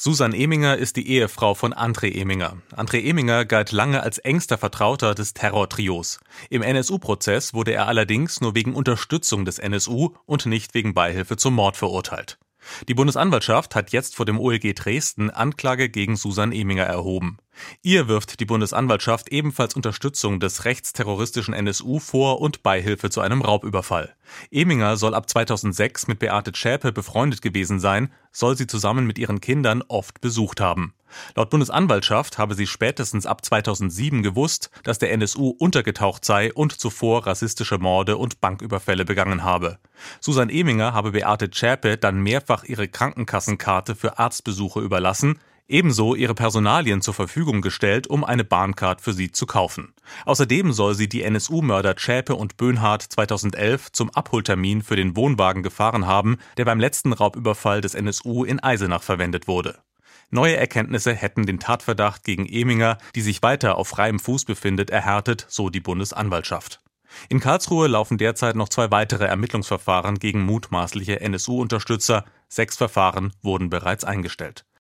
Susan Eminger ist die Ehefrau von André Eminger. André Eminger galt lange als engster Vertrauter des Terrortrios. Im NSU-Prozess wurde er allerdings nur wegen Unterstützung des NSU und nicht wegen Beihilfe zum Mord verurteilt. Die Bundesanwaltschaft hat jetzt vor dem OLG Dresden Anklage gegen Susan Eminger erhoben. Ihr wirft die Bundesanwaltschaft ebenfalls Unterstützung des rechtsterroristischen NSU vor und Beihilfe zu einem Raubüberfall. Eminger soll ab 2006 mit Beate Zschäpe befreundet gewesen sein, soll sie zusammen mit ihren Kindern oft besucht haben. Laut Bundesanwaltschaft habe sie spätestens ab 2007 gewusst, dass der NSU untergetaucht sei und zuvor rassistische Morde und Banküberfälle begangen habe. Susan Eminger habe Beate Zschäpe dann mehrfach ihre Krankenkassenkarte für Arztbesuche überlassen, ebenso ihre Personalien zur Verfügung gestellt, um eine Bahncard für sie zu kaufen. Außerdem soll sie die NSU-Mörder Zschäpe und Böhnhardt 2011 zum Abholtermin für den Wohnwagen gefahren haben, der beim letzten Raubüberfall des NSU in Eisenach verwendet wurde. Neue Erkenntnisse hätten den Tatverdacht gegen Eminger, die sich weiter auf freiem Fuß befindet, erhärtet, so die Bundesanwaltschaft. In Karlsruhe laufen derzeit noch zwei weitere Ermittlungsverfahren gegen mutmaßliche NSU-Unterstützer. Sechs Verfahren wurden bereits eingestellt.